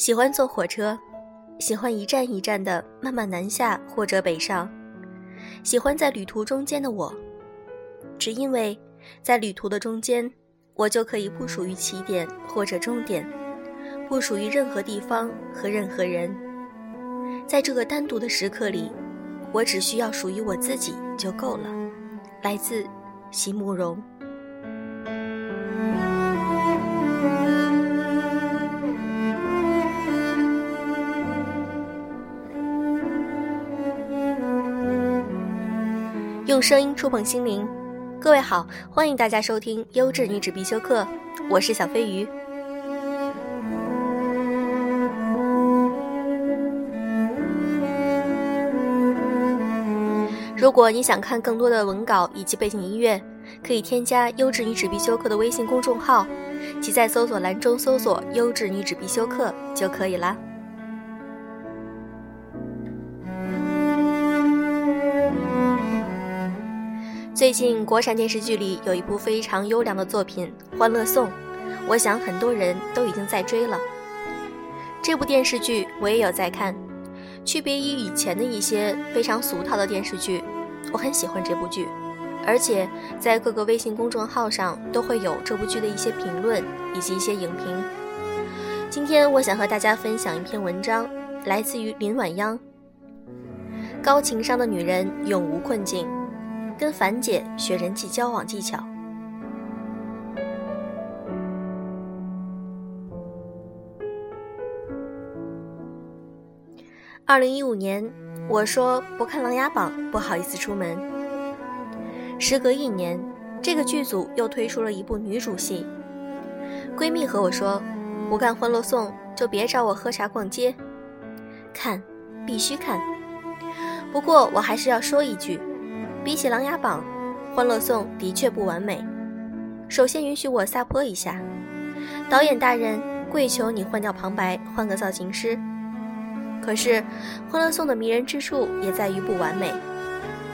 喜欢坐火车，喜欢一站一站的慢慢南下或者北上，喜欢在旅途中间的我，只因为在旅途的中间，我就可以不属于起点或者终点，不属于任何地方和任何人。在这个单独的时刻里，我只需要属于我自己就够了。来自席慕容。用声音触碰心灵，各位好，欢迎大家收听优质女子必修课，我是小飞鱼。如果你想看更多的文稿以及背景音乐，可以添加优质女子必修课的微信公众号，即在搜索栏中搜索“优质女子必修课”就可以啦。最近国产电视剧里有一部非常优良的作品《欢乐颂》，我想很多人都已经在追了。这部电视剧我也有在看，区别于以前的一些非常俗套的电视剧，我很喜欢这部剧，而且在各个微信公众号上都会有这部剧的一些评论以及一些影评。今天我想和大家分享一篇文章，来自于林晚央。高情商的女人永无困境。跟樊姐学人际交往技巧。二零一五年，我说不看《琅琊榜》，不好意思出门。时隔一年，这个剧组又推出了一部女主戏。闺蜜和我说，不看《欢乐颂》就别找我喝茶逛街。看，必须看。不过我还是要说一句。比起《琅琊榜》，《欢乐颂》的确不完美。首先，允许我撒泼一下，导演大人，跪求你换掉旁白，换个造型师。可是，《欢乐颂》的迷人之处也在于不完美。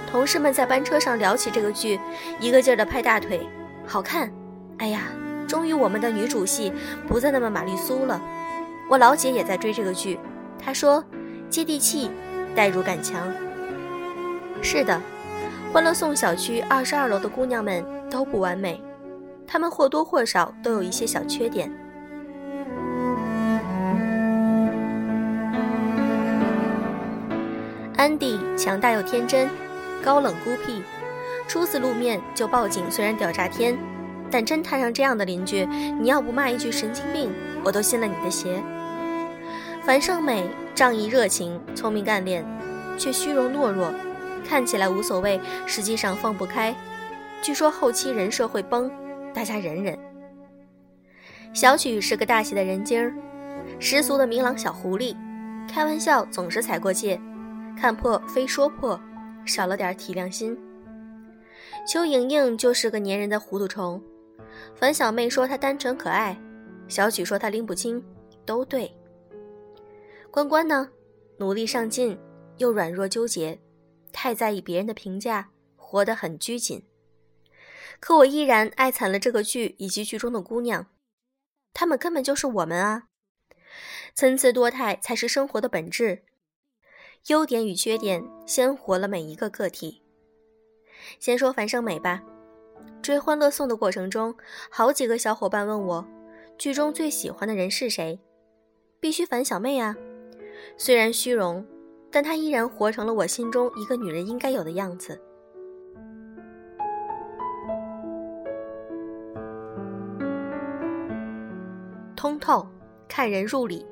同事们在班车上聊起这个剧，一个劲儿地拍大腿，好看。哎呀，终于我们的女主戏不再那么玛丽苏了。我老姐也在追这个剧，她说接地气，代入感强。是的。欢乐颂小区二十二楼的姑娘们都不完美，她们或多或少都有一些小缺点。安迪强大又天真，高冷孤僻，初次露面就报警，虽然屌炸天，但真摊上这样的邻居，你要不骂一句神经病，我都信了你的邪。樊胜美仗义热情，聪明干练，却虚荣懦弱。看起来无所谓，实际上放不开。据说后期人设会崩，大家忍忍。小曲是个大气的人精儿，十足的明朗小狐狸，开玩笑总是踩过界，看破非说破，少了点体谅心。邱莹莹就是个粘人的糊涂虫，樊小妹说她单纯可爱，小曲说她拎不清，都对。关关呢，努力上进，又软弱纠结。太在意别人的评价，活得很拘谨。可我依然爱惨了这个剧以及剧中的姑娘，她们根本就是我们啊！参差多态才是生活的本质，优点与缺点鲜活了每一个个体。先说樊胜美吧，追《欢乐颂》的过程中，好几个小伙伴问我，剧中最喜欢的人是谁？必须樊小妹啊！虽然虚荣。但她依然活成了我心中一个女人应该有的样子，通透，看人入里。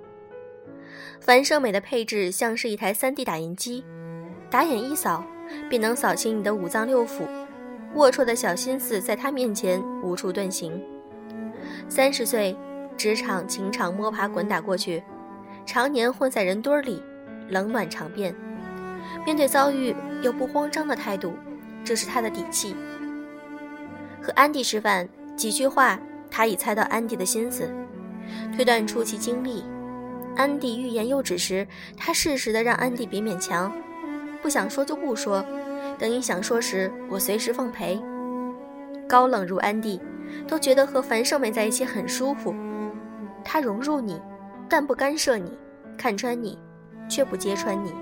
樊胜美的配置像是一台 3D 打印机，打眼一扫，便能扫清你的五脏六腑，龌龊的小心思在她面前无处遁形。三十岁，职场情场摸爬滚打过去，常年混在人堆里。冷暖常变，面对遭遇又不慌张的态度，这是他的底气。和安迪吃饭，几句话，他已猜到安迪的心思，推断出其经历。安迪欲言又止时，他适时的让安迪别勉强，不想说就不说，等你想说时，我随时奉陪。高冷如安迪，都觉得和樊胜美在一起很舒服，他融入你，但不干涉你，看穿你，却不揭穿你。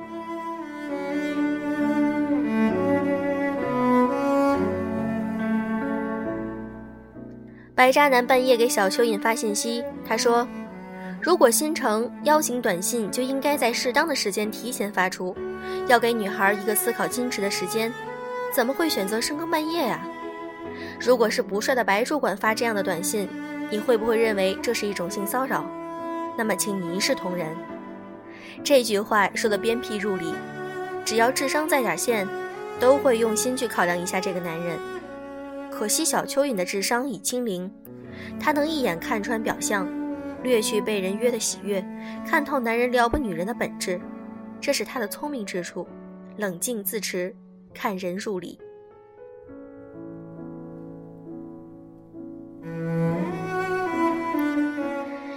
白渣男半夜给小蚯蚓发信息，他说：“如果新城邀请短信，就应该在适当的时间提前发出，要给女孩一个思考矜持的时间。怎么会选择深更半夜呀？如果是不帅的白主管发这样的短信，你会不会认为这是一种性骚扰？那么，请你一视同仁。”这句话说的鞭辟入里，只要智商在点线，都会用心去考量一下这个男人。可惜小蚯蚓的智商已清零，他能一眼看穿表象，略去被人约的喜悦，看透男人撩拨女人的本质，这是他的聪明之处。冷静自持，看人入理。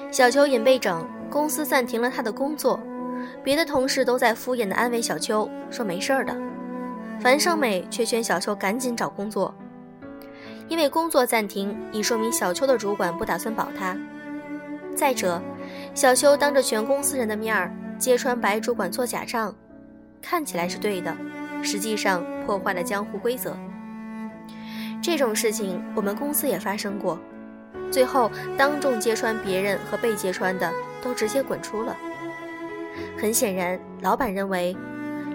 小蚯蚓被整，公司暂停了他的工作，别的同事都在敷衍的安慰小邱，说没事儿的。樊胜美却劝小邱赶紧找工作。因为工作暂停，已说明小邱的主管不打算保他。再者，小邱当着全公司人的面儿揭穿白主管做假账，看起来是对的，实际上破坏了江湖规则。这种事情我们公司也发生过，最后当众揭穿别人和被揭穿的都直接滚出了。很显然，老板认为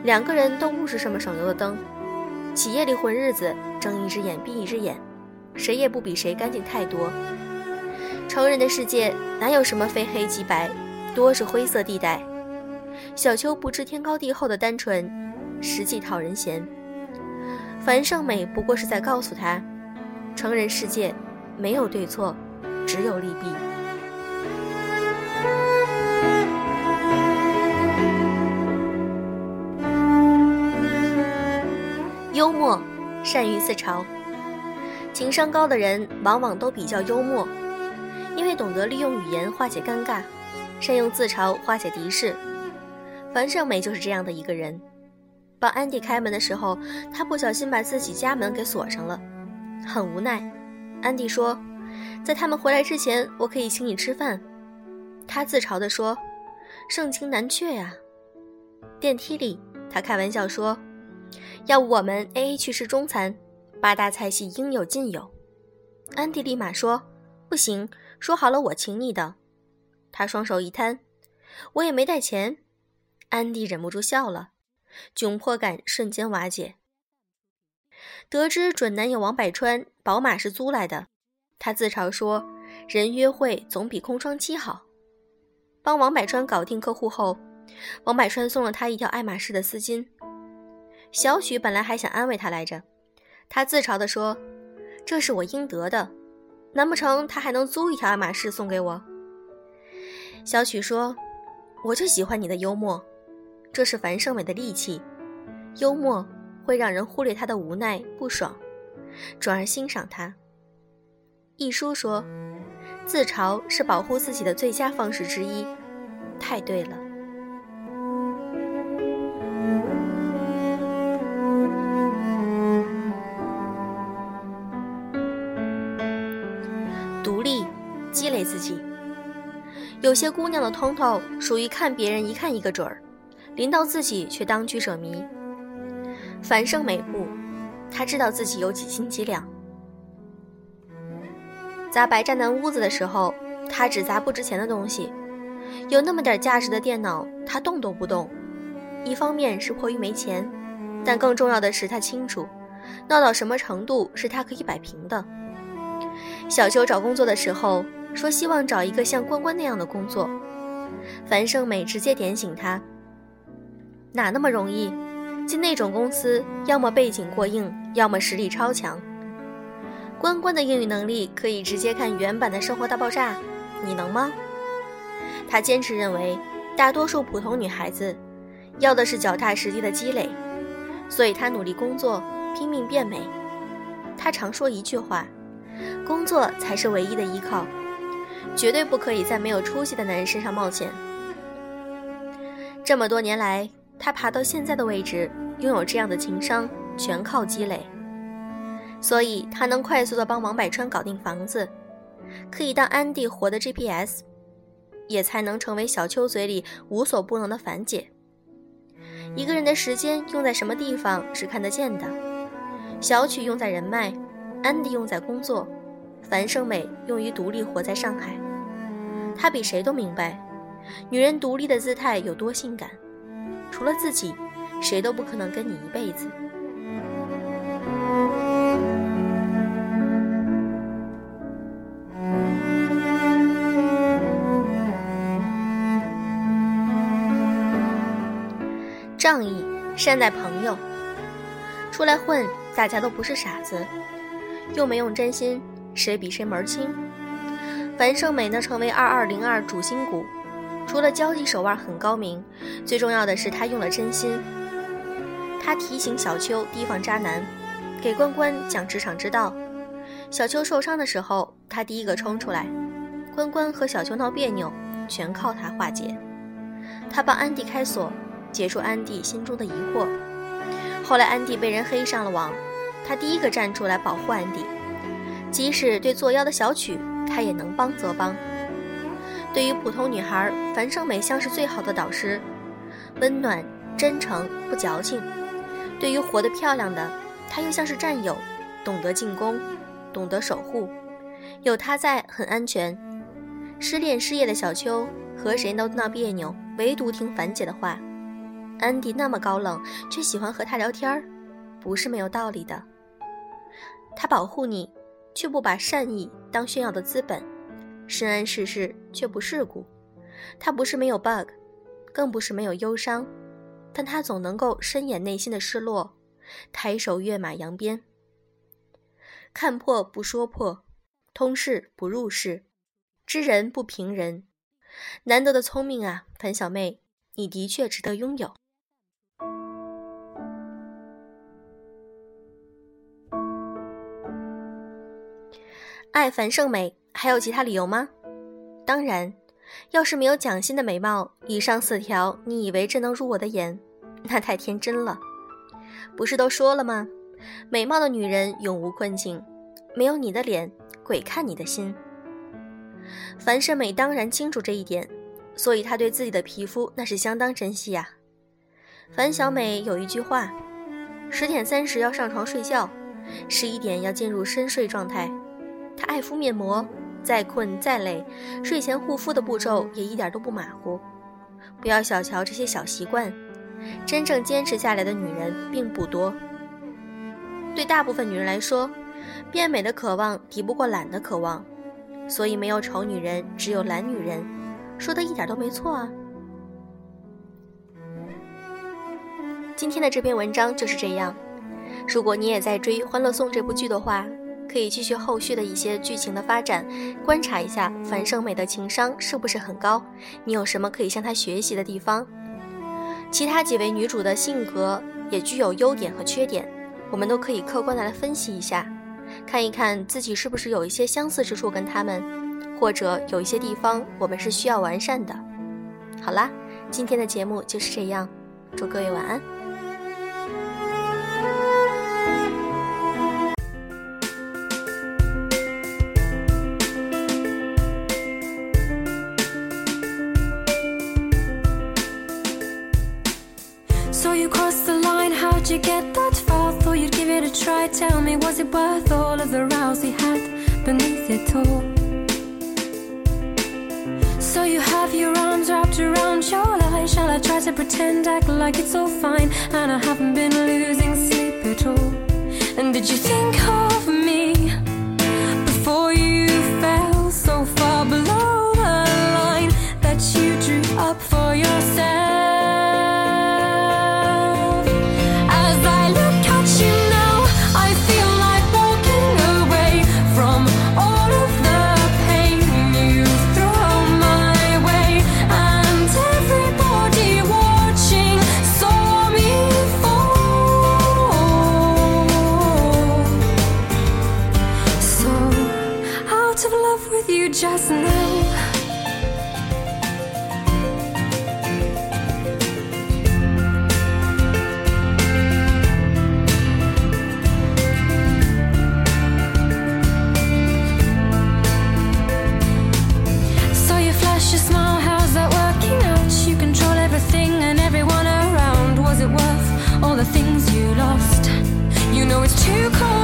两个人都不是什么省油的灯，企业里混日子，睁一只眼闭一只眼。谁也不比谁干净太多。成人的世界哪有什么非黑即白，多是灰色地带。小秋不知天高地厚的单纯，实际讨人嫌。樊胜美不过是在告诉他，成人世界没有对错，只有利弊。幽默，善于自嘲。情商高的人往往都比较幽默，因为懂得利用语言化解尴尬，善用自嘲化解敌视。樊胜美就是这样的一个人。帮安迪开门的时候，他不小心把自己家门给锁上了，很无奈。安迪说：“在他们回来之前，我可以请你吃饭。”他自嘲地说：“盛情难却呀。”电梯里，他开玩笑说：“要我们 A A 去吃中餐。”八大菜系应有尽有，安迪立马说：“不行，说好了我请你的。”他双手一摊：“我也没带钱。”安迪忍不住笑了，窘迫感瞬间瓦解。得知准男友王百川宝马是租来的，他自嘲说：“人约会总比空窗期好。”帮王百川搞定客户后，王百川送了他一条爱马仕的丝巾。小许本来还想安慰他来着。他自嘲地说：“这是我应得的，难不成他还能租一条爱马仕送给我？”小许说：“我就喜欢你的幽默，这是樊胜美的利器。幽默会让人忽略他的无奈不爽，转而欣赏他。”一书说：“自嘲是保护自己的最佳方式之一。”太对了。有些姑娘的通透属于看别人一看一个准儿，临到自己却当局者迷。樊胜美不，她知道自己有几斤几两。砸白湛男屋子的时候，他只砸不值钱的东西，有那么点价值的电脑，他动都不动。一方面是迫于没钱，但更重要的是他清楚，闹到什么程度是他可以摆平的。小秋找工作的时候。说希望找一个像关关那样的工作，樊胜美直接点醒他：哪那么容易？进那种公司，要么背景过硬，要么实力超强。关关的英语能力可以直接看原版的《生活大爆炸》，你能吗？他坚持认为，大多数普通女孩子要的是脚踏实地的积累，所以她努力工作，拼命变美。她常说一句话：工作才是唯一的依靠。绝对不可以在没有出息的男人身上冒险。这么多年来，他爬到现在的位置，拥有这样的情商，全靠积累。所以他能快速的帮王百川搞定房子，可以当安迪活的 GPS。也才能成为小秋嘴里无所不能的樊姐。一个人的时间用在什么地方是看得见的。小曲用在人脉，安迪用在工作，樊胜美用于独立活在上海。她比谁都明白，女人独立的姿态有多性感。除了自己，谁都不可能跟你一辈子。仗义，善待朋友。出来混，大家都不是傻子，用没用真心，谁比谁门儿清。樊胜美呢，成为二二零二主心骨，除了交际手腕很高明，最重要的是她用了真心。她提醒小秋提防渣男，给关关讲职场之道。小秋受伤的时候，她第一个冲出来，关关和小秋闹别扭，全靠她化解。她帮安迪开锁。解除安迪心中的疑惑。后来安迪被人黑上了网，他第一个站出来保护安迪，即使对作妖的小曲，他也能帮则帮。对于普通女孩，樊胜美像是最好的导师，温暖、真诚、不矫情。对于活得漂亮的，她又像是战友，懂得进攻，懂得守护。有她在，很安全。失恋失业的小秋和谁都闹别扭，唯独听樊姐的话。安迪那么高冷，却喜欢和他聊天，不是没有道理的。他保护你，却不把善意当炫耀的资本，深谙世事却不世故。他不是没有 bug，更不是没有忧伤，但他总能够深掩内心的失落，抬手跃马扬鞭。看破不说破，通事不入事，知人不评人，难得的聪明啊，樊小妹，你的确值得拥有。爱樊胜美还有其他理由吗？当然，要是没有蒋欣的美貌，以上四条，你以为真能入我的眼？那太天真了。不是都说了吗？美貌的女人永无困境，没有你的脸，鬼看你的心。樊胜美当然清楚这一点，所以她对自己的皮肤那是相当珍惜呀。樊小美有一句话：十点三十要上床睡觉，十一点要进入深睡状态。她爱敷面膜，再困再累，睡前护肤的步骤也一点都不马虎。不要小瞧这些小习惯，真正坚持下来的女人并不多。对大部分女人来说，变美的渴望抵不过懒的渴望，所以没有丑女人，只有懒女人。说的一点都没错啊！今天的这篇文章就是这样。如果你也在追《欢乐颂》这部剧的话，可以继续后续的一些剧情的发展，观察一下樊胜美的情商是不是很高，你有什么可以向她学习的地方？其他几位女主的性格也具有优点和缺点，我们都可以客观的来分析一下，看一看自己是不是有一些相似之处跟她们，或者有一些地方我们是需要完善的。好啦，今天的节目就是这样，祝各位晚安。Worth all of the rows we had beneath it all? So you have your arms wrapped around your lie. Shall I try to pretend, act like it's all fine? And I haven't been losing sleep at all. And did you think of me just now. So you flash your smile, how's that working out? You control everything and everyone around. Was it worth all the things you lost? You know it's too cold.